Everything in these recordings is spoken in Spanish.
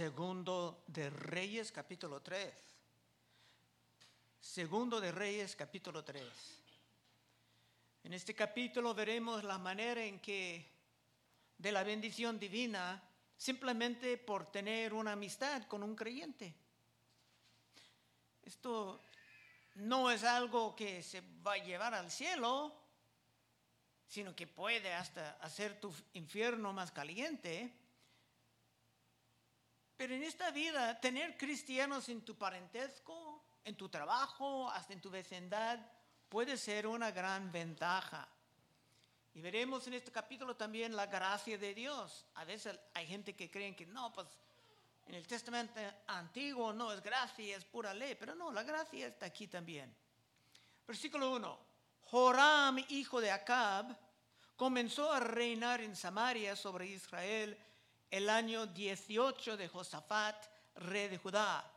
Segundo de Reyes capítulo 3. Segundo de Reyes capítulo 3. En este capítulo veremos la manera en que de la bendición divina simplemente por tener una amistad con un creyente. Esto no es algo que se va a llevar al cielo, sino que puede hasta hacer tu infierno más caliente. Pero en esta vida, tener cristianos en tu parentesco, en tu trabajo, hasta en tu vecindad, puede ser una gran ventaja. Y veremos en este capítulo también la gracia de Dios. A veces hay gente que creen que no, pues en el Testamento antiguo no es gracia, es pura ley, pero no, la gracia está aquí también. Versículo 1. Joram, hijo de Acab, comenzó a reinar en Samaria sobre Israel el año 18 de Josafat, rey de Judá,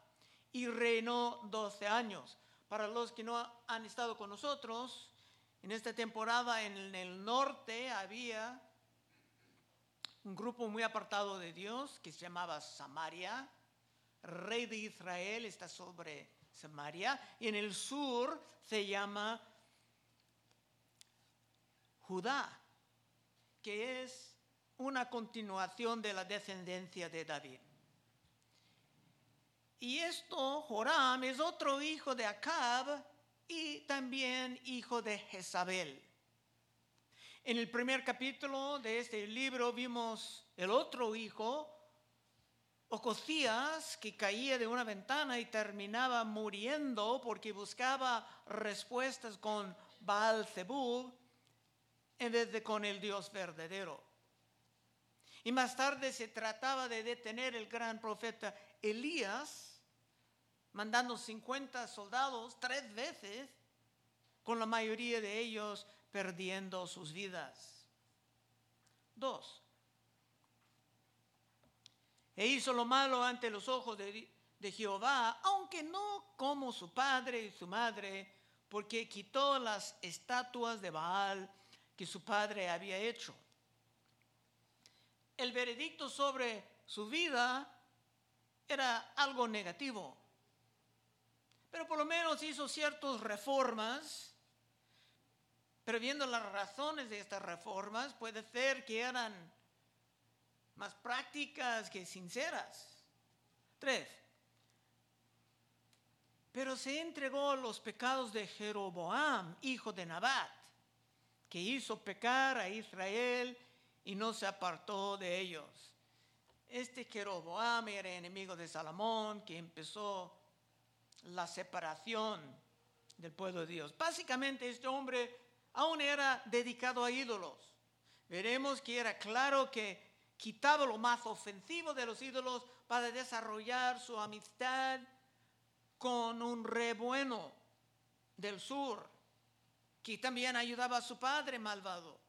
y reinó 12 años. Para los que no han estado con nosotros, en esta temporada en el norte había un grupo muy apartado de Dios que se llamaba Samaria. Rey de Israel está sobre Samaria. Y en el sur se llama Judá, que es una continuación de la descendencia de David. Y esto, Joram, es otro hijo de Acab y también hijo de Jezabel. En el primer capítulo de este libro vimos el otro hijo, Ocosías, que caía de una ventana y terminaba muriendo porque buscaba respuestas con Baal Zebub en vez de con el Dios verdadero. Y más tarde se trataba de detener el gran profeta Elías, mandando 50 soldados tres veces, con la mayoría de ellos perdiendo sus vidas. Dos. E hizo lo malo ante los ojos de, de Jehová, aunque no como su padre y su madre, porque quitó las estatuas de Baal que su padre había hecho el veredicto sobre su vida era algo negativo. Pero por lo menos hizo ciertas reformas. Pero viendo las razones de estas reformas, puede ser que eran más prácticas que sinceras. Tres. Pero se entregó los pecados de Jeroboam, hijo de Nabat, que hizo pecar a Israel y no se apartó de ellos. Este Jeroboam era enemigo de Salomón, que empezó la separación del pueblo de Dios. Básicamente este hombre aún era dedicado a ídolos. Veremos que era claro que quitaba lo más ofensivo de los ídolos para desarrollar su amistad con un rey bueno del sur, que también ayudaba a su padre malvado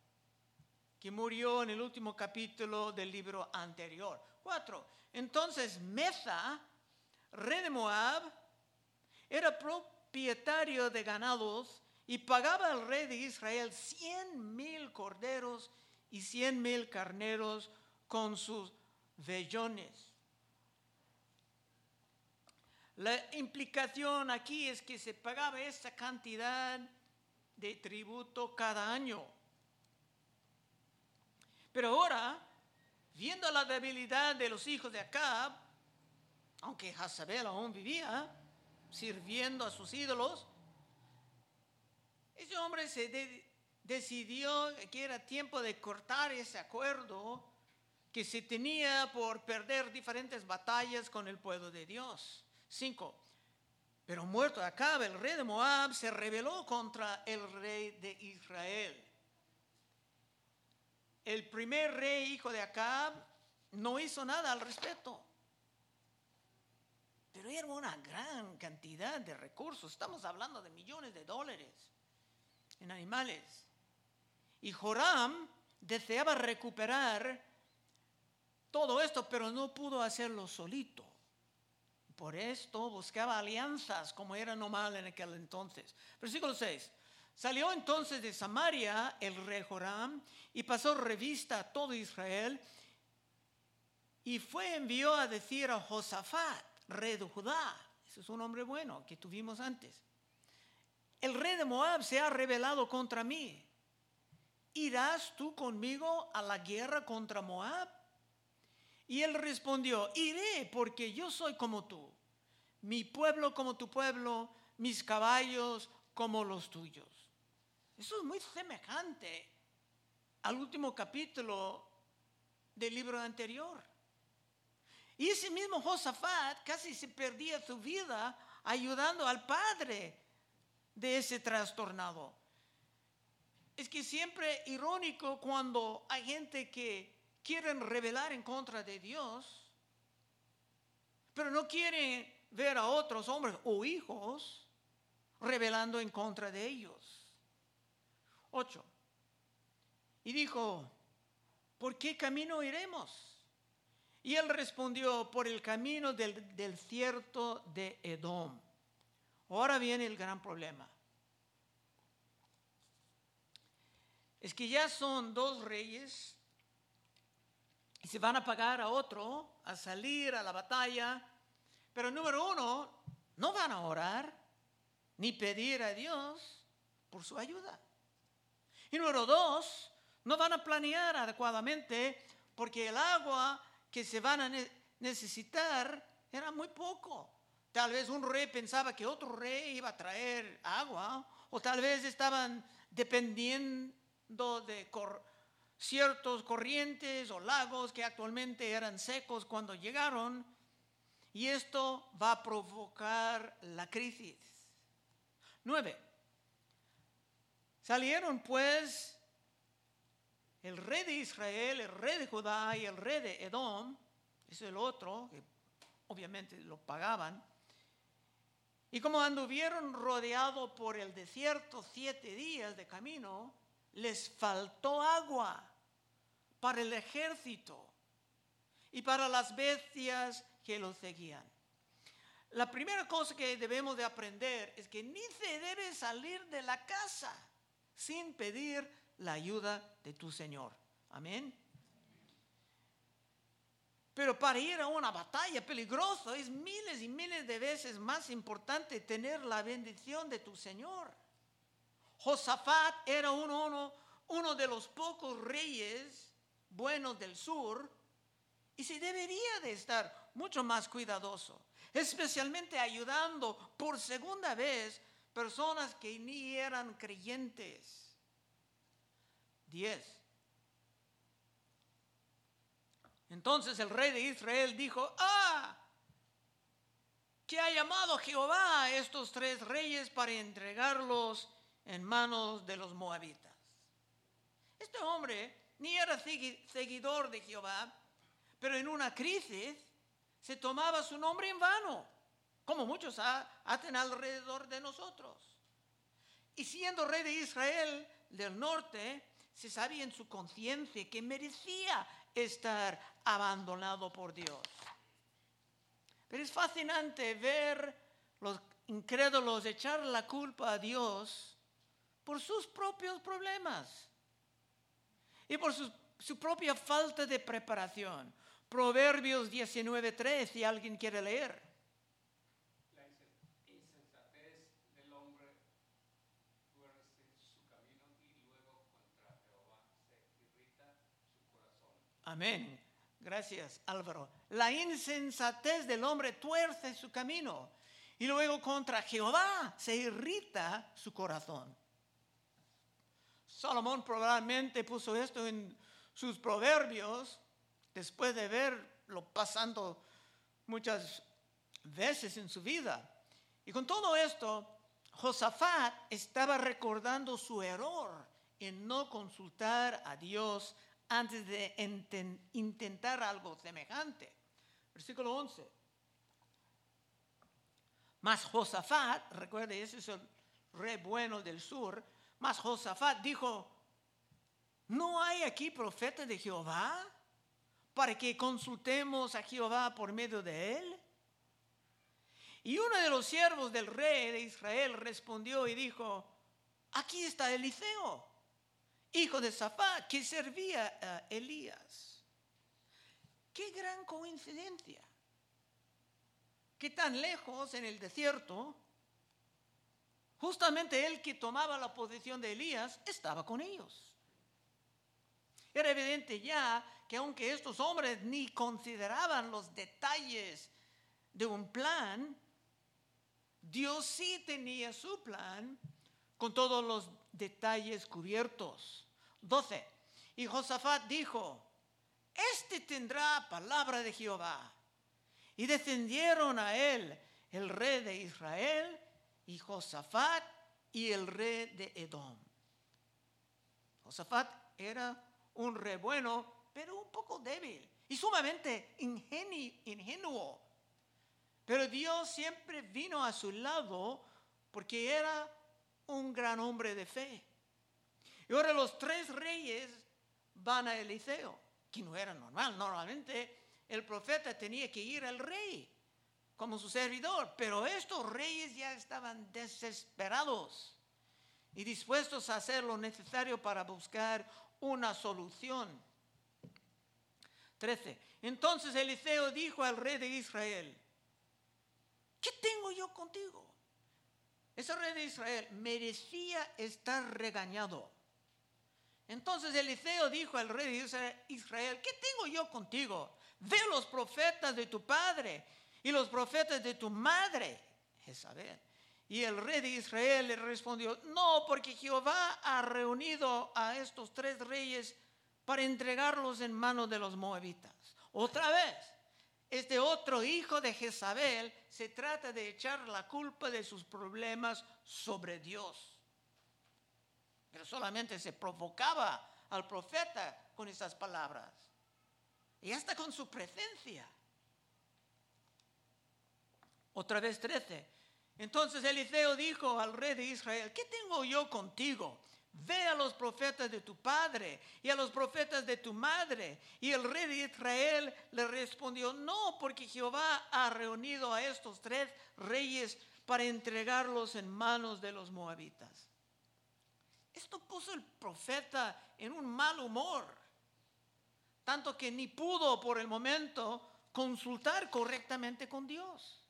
que murió en el último capítulo del libro anterior. Cuatro. Entonces Mesa, rey de Moab, era propietario de ganados y pagaba al rey de Israel cien mil corderos y cien mil carneros con sus vellones. La implicación aquí es que se pagaba esta cantidad de tributo cada año. Pero ahora, viendo la debilidad de los hijos de Acab, aunque Jezabel aún vivía sirviendo a sus ídolos, ese hombre se decidió que era tiempo de cortar ese acuerdo que se tenía por perder diferentes batallas con el pueblo de Dios. Cinco. Pero muerto Acab, el rey de Moab, se rebeló contra el rey de Israel el primer rey hijo de Acab no hizo nada al respecto. Pero era una gran cantidad de recursos. Estamos hablando de millones de dólares en animales. Y Joram deseaba recuperar todo esto, pero no pudo hacerlo solito. Por esto buscaba alianzas como era normal en aquel entonces. Versículo 6. Salió entonces de Samaria el rey Joram y pasó revista a todo Israel Y fue envió a decir a Josafat, rey de Judá, ese es un hombre bueno que tuvimos antes, el rey de Moab se ha rebelado contra mí. ¿Irás tú conmigo a la guerra contra Moab? Y él respondió, iré porque yo soy como tú, mi pueblo como tu pueblo, mis caballos como los tuyos. Eso es muy semejante al último capítulo del libro anterior. Y ese mismo Josafat casi se perdía su vida ayudando al padre de ese trastornado. Es que siempre irónico cuando hay gente que quieren rebelar en contra de Dios, pero no quieren ver a otros hombres o hijos rebelando en contra de ellos. 8. Y dijo, ¿por qué camino iremos? Y él respondió, por el camino del, del cierto de Edom. Ahora viene el gran problema. Es que ya son dos reyes y se van a pagar a otro a salir a la batalla. Pero número uno, no van a orar ni pedir a Dios por su ayuda. Y número dos, no van a planear adecuadamente porque el agua que se van a necesitar era muy poco. Tal vez un rey pensaba que otro rey iba a traer agua o tal vez estaban dependiendo de ciertos corrientes o lagos que actualmente eran secos cuando llegaron y esto va a provocar la crisis. Nueve. Salieron pues el rey de Israel, el rey de Judá y el rey de Edom, es el otro, que obviamente lo pagaban, y como anduvieron rodeados por el desierto siete días de camino, les faltó agua para el ejército y para las bestias que los seguían. La primera cosa que debemos de aprender es que ni se debe salir de la casa sin pedir la ayuda de tu Señor. Amén. Pero para ir a una batalla peligrosa es miles y miles de veces más importante tener la bendición de tu Señor. Josafat era uno, uno de los pocos reyes buenos del sur y se debería de estar mucho más cuidadoso, especialmente ayudando por segunda vez personas que ni eran creyentes. 10. Entonces el rey de Israel dijo, ah, que ha llamado Jehová a estos tres reyes para entregarlos en manos de los moabitas. Este hombre ni era seguidor de Jehová, pero en una crisis se tomaba su nombre en vano, como muchos hacen alrededor de nosotros. Y siendo rey de Israel del norte, se sabía en su conciencia que merecía estar abandonado por Dios. Pero es fascinante ver los incrédulos echar la culpa a Dios por sus propios problemas y por su, propia falta de preparación. Proverbios 19.3, si alguien quiere leer. La insensatez del hombre tuerce su camino y luego contra Jehová se irrita su corazón. Amén. Gracias, Álvaro. La insensatez del hombre tuerce su camino y luego contra Jehová se irrita su corazón. Salomón probablemente puso esto en sus proverbios después de verlo pasando muchas veces en su vida. Y con todo esto, Josafat estaba recordando su error en no consultar a Dios antes de intentar algo semejante. Versículo 11. Mas Josafat, recuerde, ese es el rey bueno del sur, mas Josafat dijo, ¿no hay aquí profeta de Jehová para que consultemos a Jehová por medio de él? Y uno de los siervos del rey de Israel respondió y dijo, aquí está Eliseo, hijo de Safat, que servía a Elías. Qué gran coincidencia. Que tan lejos en el desierto, justamente el que tomaba la posición de Elías estaba con ellos. Era evidente ya que aunque estos hombres ni consideraban los detalles de un plan, Dios sí tenía su plan con todos los detalles cubiertos. 12. Y Josafat dijo, este tendrá palabra de Jehová. Y descendieron a él el rey de Israel y Josafat y el rey de Edom. Josafat era un rey bueno, pero un poco débil y sumamente ingenuo. Pero Dios siempre vino a su lado porque era un gran hombre de fe. Y ahora los tres reyes van a Eliseo, que no era normal. Normalmente el profeta tenía que ir al rey como su servidor, pero estos reyes ya estaban desesperados y dispuestos a hacer lo necesario para buscar una solución. 13. Entonces Eliseo dijo al rey de Israel, ¿qué tengo yo contigo? Ese rey de Israel merecía estar regañado. Entonces Eliseo dijo al rey de Israel, ¿qué tengo yo contigo? Ve los profetas de tu padre y los profetas de tu madre, Jezabel. Y el rey de Israel le respondió, no, porque Jehová ha reunido a estos tres reyes para entregarlos en manos de los moabitas. Otra vez, este otro hijo de Jezabel se trata de echar la culpa de sus problemas sobre Dios. Pero solamente se provocaba al profeta con esas palabras. Y hasta con su presencia. Otra vez 13. Entonces Eliseo dijo al rey de Israel, ¿qué tengo yo contigo? Ve a los profetas de tu padre y a los profetas de tu madre. Y el rey de Israel le respondió, no, porque Jehová ha reunido a estos tres reyes para entregarlos en manos de los moabitas. Esto puso el profeta en un mal humor, tanto que ni pudo por el momento consultar correctamente con Dios.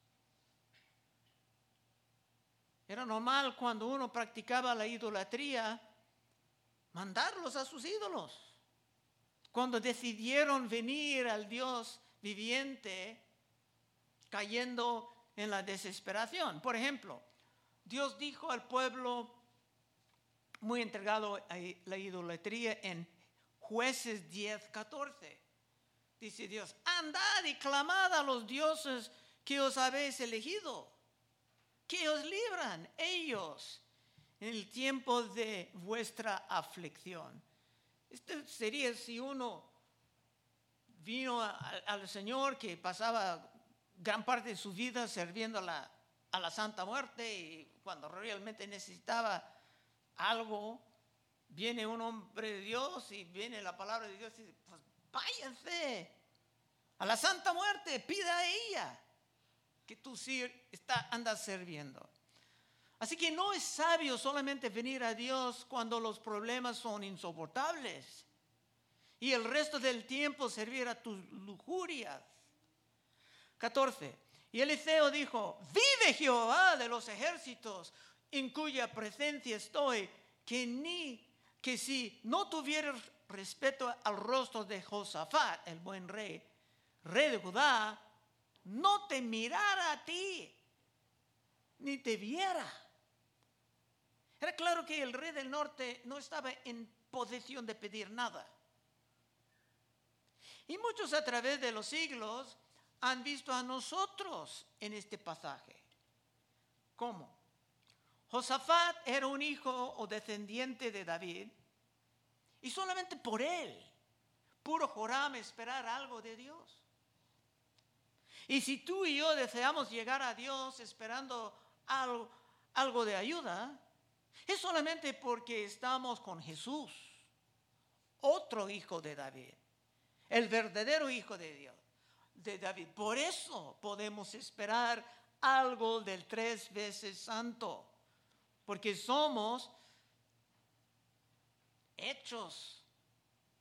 Era normal cuando uno practicaba la idolatría mandarlos a sus ídolos. Cuando decidieron venir al Dios viviente, cayendo en la desesperación. Por ejemplo, Dios dijo al pueblo muy entregado a la idolatría en jueces 10, 14. Dice Dios, andad y clamad a los dioses que os habéis elegido que os libran ellos en el tiempo de vuestra aflicción. Esto sería si uno vino al Señor que pasaba gran parte de su vida sirviendo a la, a la Santa Muerte y cuando realmente necesitaba algo, viene un hombre de Dios y viene la palabra de Dios y dice, pues váyanse a la Santa Muerte, pida a ella que tú está, andas sirviendo. Así que no es sabio solamente venir a Dios cuando los problemas son insoportables y el resto del tiempo servir a tus lujurias. 14. Y Eliseo dijo, vive Jehová de los ejércitos en cuya presencia estoy, que ni que si no tuvieras respeto al rostro de Josafat, el buen rey, rey de Judá, no te mirara a ti, ni te viera. Era claro que el rey del norte no estaba en posesión de pedir nada. Y muchos a través de los siglos han visto a nosotros en este pasaje. ¿Cómo? Josafat era un hijo o descendiente de David y solamente por él puro Joram esperar algo de Dios. Y si tú y yo deseamos llegar a Dios esperando algo, algo de ayuda, es solamente porque estamos con Jesús, otro hijo de David, el verdadero hijo de Dios, de David. Por eso podemos esperar algo del tres veces santo, porque somos hechos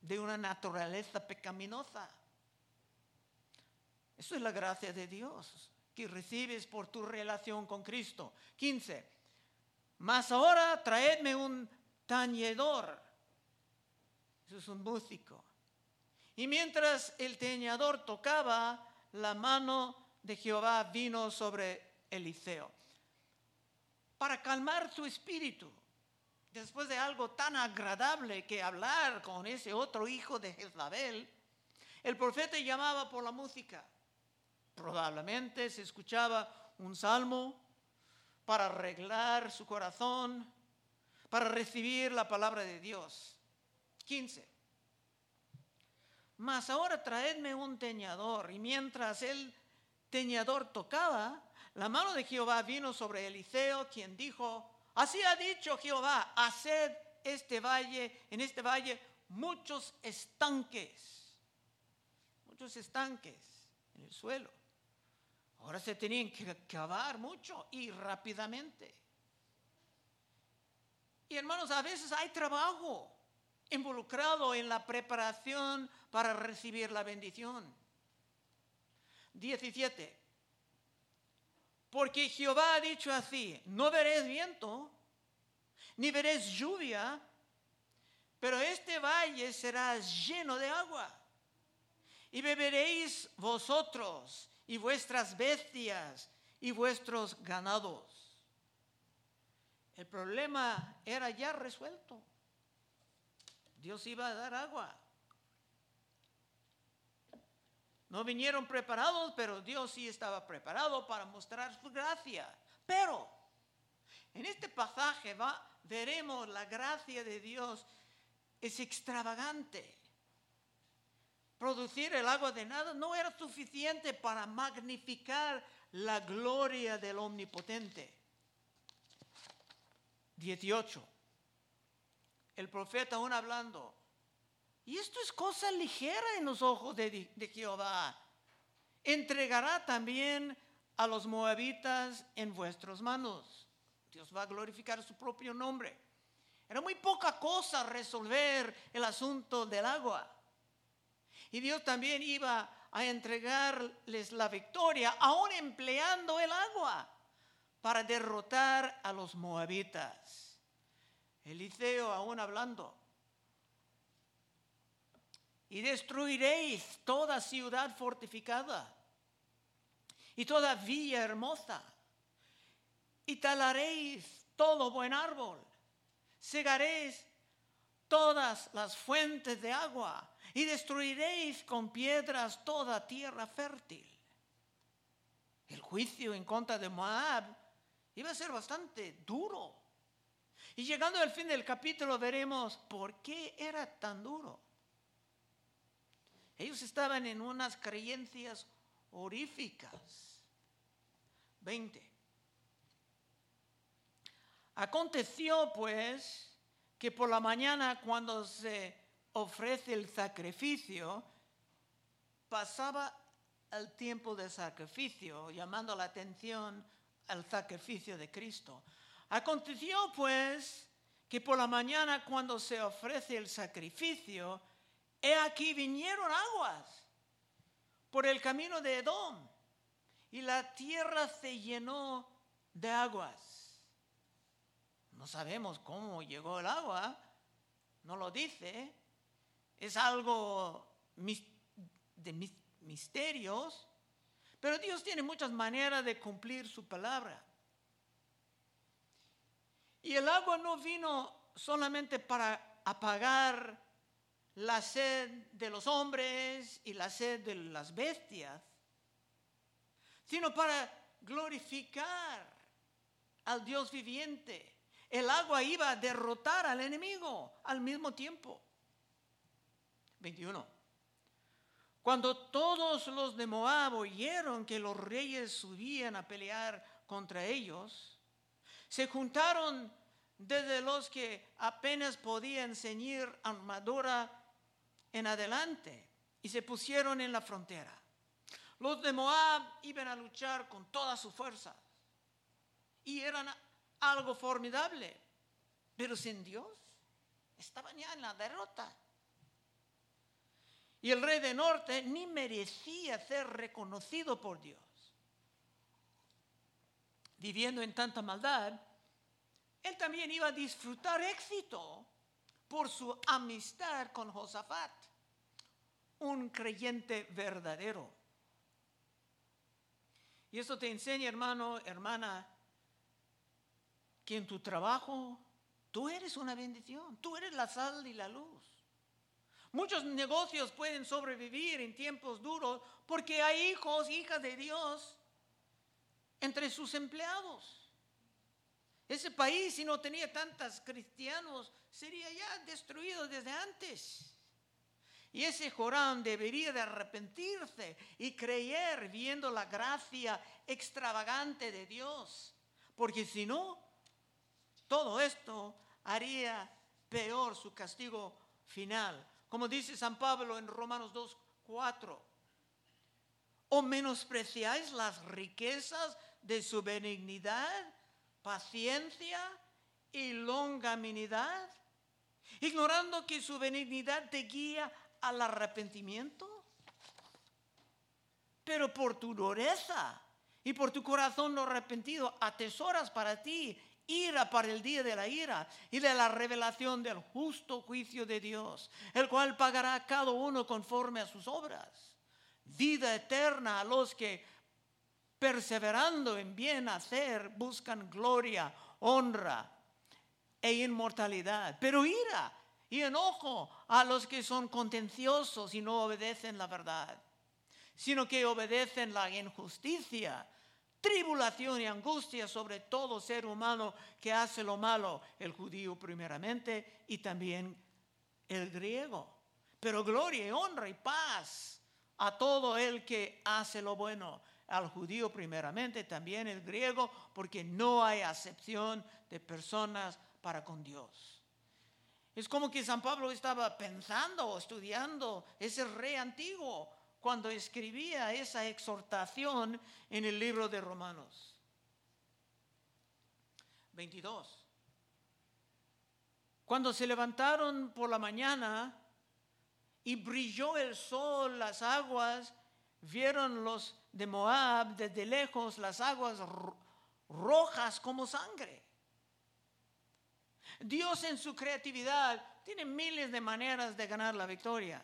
de una naturaleza pecaminosa. Eso es la gracia de Dios que recibes por tu relación con Cristo. 15. Mas ahora traedme un tañedor. Eso es un músico. Y mientras el teñador tocaba, la mano de Jehová vino sobre Eliseo. Para calmar su espíritu, después de algo tan agradable que hablar con ese otro hijo de Jezabel, el profeta llamaba por la música. Probablemente se escuchaba un salmo para arreglar su corazón, para recibir la palabra de Dios. 15. Mas ahora traedme un teñador. Y mientras el teñador tocaba, la mano de Jehová vino sobre Eliseo, quien dijo, así ha dicho Jehová, haced este valle, en este valle, muchos estanques, muchos estanques en el suelo. Ahora se tenían que cavar mucho y rápidamente. Y hermanos, a veces hay trabajo involucrado en la preparación para recibir la bendición. 17. Porque Jehová ha dicho así, no veréis viento, ni veréis lluvia, pero este valle será lleno de agua. Y beberéis vosotros y vuestras bestias y vuestros ganados. El problema era ya resuelto. Dios iba a dar agua. No vinieron preparados, pero Dios sí estaba preparado para mostrar su gracia. Pero en este pasaje va, veremos la gracia de Dios es extravagante producir el agua de nada no era suficiente para magnificar la gloria del omnipotente. 18. El profeta aún hablando. Y esto es cosa ligera en los ojos de, de Jehová. Entregará también a los moabitas en vuestras manos. Dios va a glorificar su propio nombre. Era muy poca cosa resolver el asunto del agua. Y Dios también iba a entregarles la victoria, aún empleando el agua, para derrotar a los moabitas. Eliseo aún hablando. Y destruiréis toda ciudad fortificada y toda villa hermosa. Y talaréis todo buen árbol. Segaréis todas las fuentes de agua y destruiréis con piedras toda tierra fértil. El juicio en contra de Moab iba a ser bastante duro. Y llegando al fin del capítulo veremos por qué era tan duro. Ellos estaban en unas creencias horíficas. 20. Aconteció pues que por la mañana cuando se ofrece el sacrificio, pasaba el tiempo de sacrificio, llamando la atención al sacrificio de Cristo. Aconteció pues que por la mañana cuando se ofrece el sacrificio, he aquí vinieron aguas por el camino de Edom y la tierra se llenó de aguas. No sabemos cómo llegó el agua, no lo dice, es algo de misterios, pero Dios tiene muchas maneras de cumplir su palabra. Y el agua no vino solamente para apagar la sed de los hombres y la sed de las bestias, sino para glorificar al Dios viviente. El agua iba a derrotar al enemigo al mismo tiempo. 21. Cuando todos los de Moab oyeron que los reyes subían a pelear contra ellos, se juntaron desde los que apenas podían ceñir armadura en adelante y se pusieron en la frontera. Los de Moab iban a luchar con toda su fuerza y eran algo formidable, pero sin Dios estaban ya en la derrota. Y el rey del norte ni merecía ser reconocido por Dios. Viviendo en tanta maldad, él también iba a disfrutar éxito por su amistad con Josafat, un creyente verdadero. Y esto te enseña, hermano, hermana, que en tu trabajo tú eres una bendición, tú eres la sal y la luz. Muchos negocios pueden sobrevivir en tiempos duros porque hay hijos, hijas de Dios entre sus empleados. Ese país, si no tenía tantos cristianos, sería ya destruido desde antes. Y ese Joram debería de arrepentirse y creer viendo la gracia extravagante de Dios. Porque si no, todo esto haría peor su castigo final. Como dice San Pablo en Romanos 2, 4. ¿O menospreciáis las riquezas de su benignidad, paciencia y longanimidad? Ignorando que su benignidad te guía al arrepentimiento. Pero por tu dureza y por tu corazón no arrepentido, atesoras para ti ira para el día de la ira y de la revelación del justo juicio de Dios, el cual pagará a cada uno conforme a sus obras. Vida eterna a los que, perseverando en bien hacer, buscan gloria, honra e inmortalidad. Pero ira y enojo a los que son contenciosos y no obedecen la verdad, sino que obedecen la injusticia tribulación y angustia sobre todo ser humano que hace lo malo, el judío primeramente y también el griego. Pero gloria y honra y paz a todo el que hace lo bueno, al judío primeramente, también el griego, porque no hay acepción de personas para con Dios. Es como que San Pablo estaba pensando o estudiando ese rey antiguo cuando escribía esa exhortación en el libro de Romanos. 22. Cuando se levantaron por la mañana y brilló el sol, las aguas, vieron los de Moab desde lejos las aguas rojas como sangre. Dios en su creatividad tiene miles de maneras de ganar la victoria.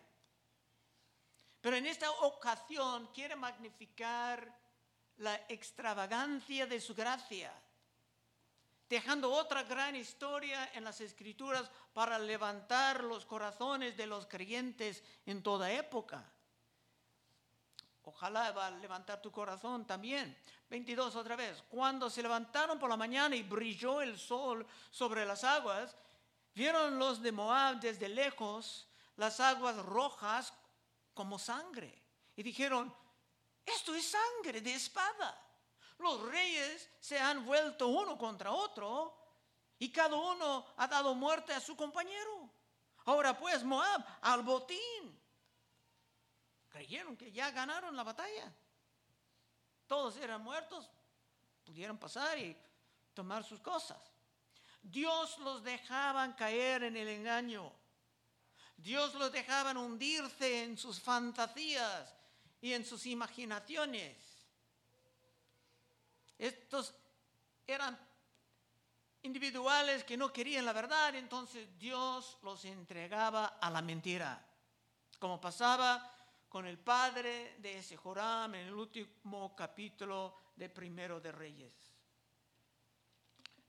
Pero en esta ocasión quiere magnificar la extravagancia de su gracia, dejando otra gran historia en las escrituras para levantar los corazones de los creyentes en toda época. Ojalá va a levantar tu corazón también. 22 otra vez. Cuando se levantaron por la mañana y brilló el sol sobre las aguas, vieron los de Moab desde lejos las aguas rojas como sangre. Y dijeron, esto es sangre de espada. Los reyes se han vuelto uno contra otro y cada uno ha dado muerte a su compañero. Ahora pues Moab al botín. Creyeron que ya ganaron la batalla. Todos eran muertos, pudieron pasar y tomar sus cosas. Dios los dejaban caer en el engaño. Dios los dejaban hundirse en sus fantasías y en sus imaginaciones. Estos eran individuales que no querían la verdad, entonces Dios los entregaba a la mentira, como pasaba con el padre de ese Joram en el último capítulo de Primero de Reyes.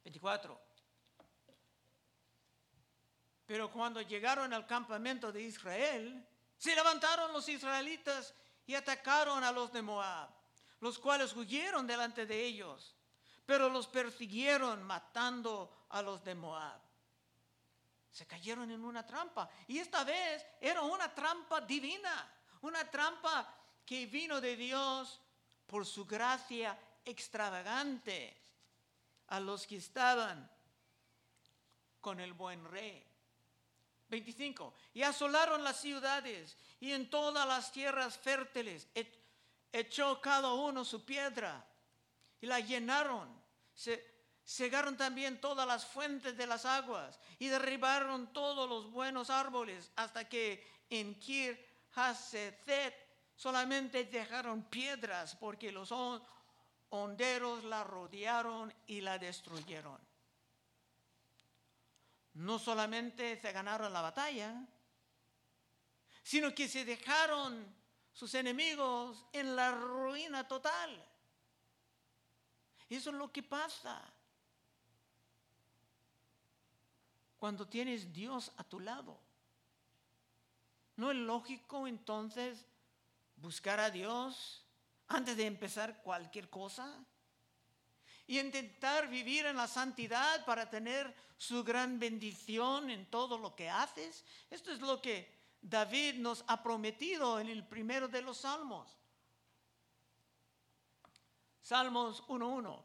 24. Pero cuando llegaron al campamento de Israel, se levantaron los israelitas y atacaron a los de Moab, los cuales huyeron delante de ellos, pero los persiguieron matando a los de Moab. Se cayeron en una trampa y esta vez era una trampa divina, una trampa que vino de Dios por su gracia extravagante a los que estaban con el buen rey. 25. Y asolaron las ciudades y en todas las tierras fértiles echó cada uno su piedra y la llenaron. Se cegaron también todas las fuentes de las aguas y derribaron todos los buenos árboles hasta que en Kir Hazetet solamente dejaron piedras porque los hon- honderos la rodearon y la destruyeron. No solamente se ganaron la batalla, sino que se dejaron sus enemigos en la ruina total. Eso es lo que pasa cuando tienes Dios a tu lado. ¿No es lógico entonces buscar a Dios antes de empezar cualquier cosa? Y intentar vivir en la santidad para tener su gran bendición en todo lo que haces. Esto es lo que David nos ha prometido en el primero de los salmos. Salmos 1.1.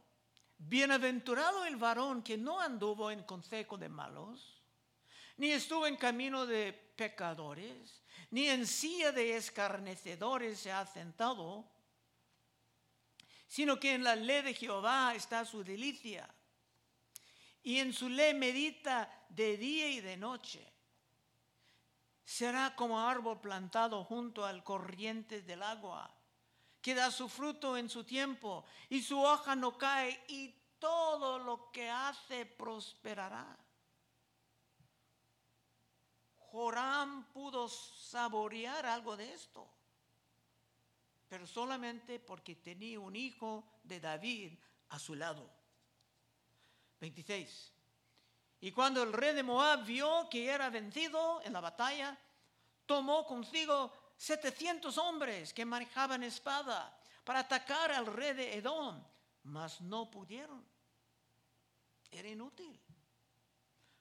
Bienaventurado el varón que no anduvo en consejo de malos, ni estuvo en camino de pecadores, ni en silla de escarnecedores se ha sentado, sino que en la ley de Jehová está su delicia, y en su ley medita de día y de noche. Será como árbol plantado junto al corriente del agua, que da su fruto en su tiempo, y su hoja no cae, y todo lo que hace prosperará. Joram pudo saborear algo de esto, pero solamente porque tenía un hijo de David a su lado. 26. Y cuando el rey de Moab vio que era vencido en la batalla, tomó consigo 700 hombres que manejaban espada para atacar al rey de Edom, mas no pudieron. Era inútil.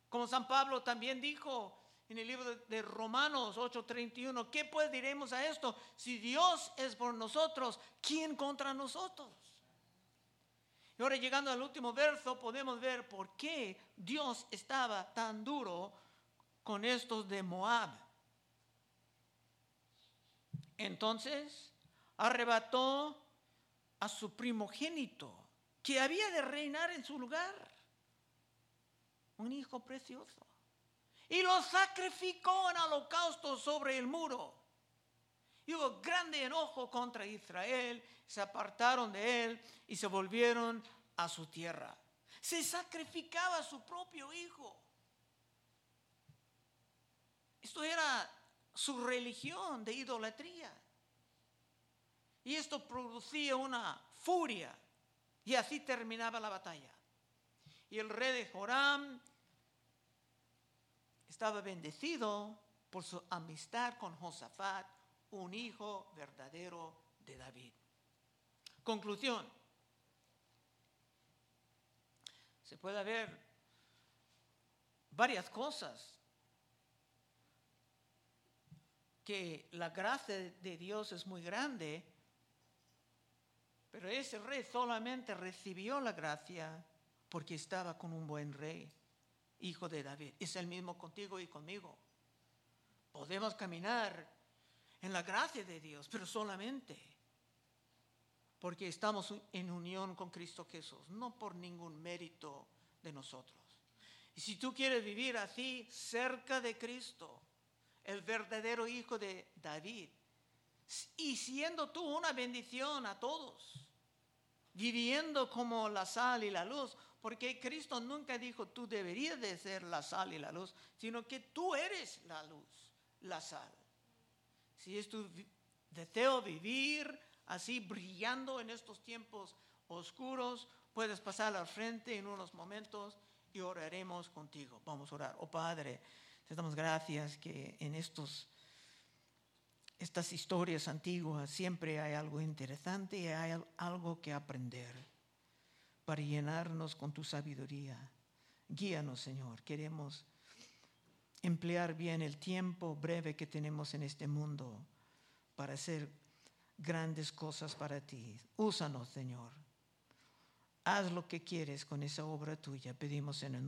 Como San Pablo también dijo en el libro de Romanos 8:31, ¿qué pues diremos a esto? Si Dios es por nosotros, ¿quién contra nosotros? Y ahora llegando al último verso podemos ver por qué Dios estaba tan duro con estos de Moab. Entonces arrebató a su primogénito, que había de reinar en su lugar, un hijo precioso, y lo sacrificó en holocausto sobre el muro. Y hubo grande enojo contra Israel, se apartaron de él y se volvieron a su tierra. Se sacrificaba a su propio hijo. Esto era su religión de idolatría. Y esto producía una furia. Y así terminaba la batalla. Y el rey de Joram estaba bendecido por su amistad con Josafat, un hijo verdadero de David. Conclusión. Se puede ver varias cosas que la gracia de Dios es muy grande, pero ese rey solamente recibió la gracia porque estaba con un buen rey, hijo de David. Es el mismo contigo y conmigo. Podemos caminar en la gracia de Dios, pero solamente porque estamos en unión con Cristo Jesús, no por ningún mérito de nosotros. Y si tú quieres vivir así cerca de Cristo, el verdadero hijo de David, y siendo tú una bendición a todos, viviendo como la sal y la luz, porque Cristo nunca dijo tú deberías de ser la sal y la luz, sino que tú eres la luz, la sal. Si es tu deseo vivir así brillando en estos tiempos oscuros, puedes pasar al frente en unos momentos y oraremos contigo. Vamos a orar. Oh Padre, te damos gracias que en estos estas historias antiguas siempre hay algo interesante y hay algo que aprender para llenarnos con tu sabiduría. Guíanos, Señor. Queremos emplear bien el tiempo breve que tenemos en este mundo para hacer grandes cosas para ti. Úsanos, Señor. Haz lo que quieres con esa obra tuya. Pedimos en el